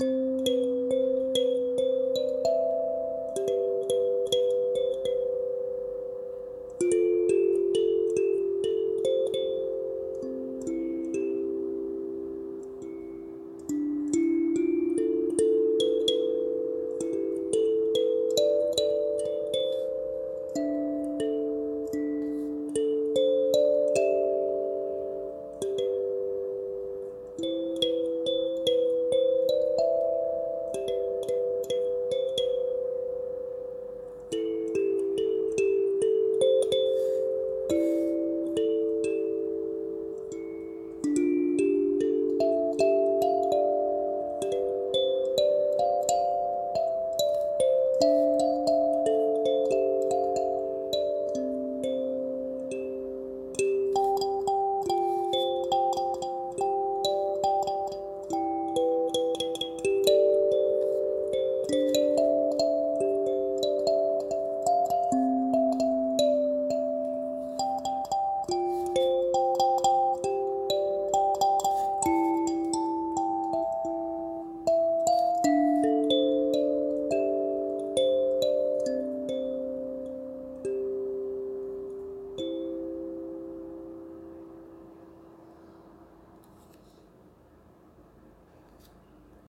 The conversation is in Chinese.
了。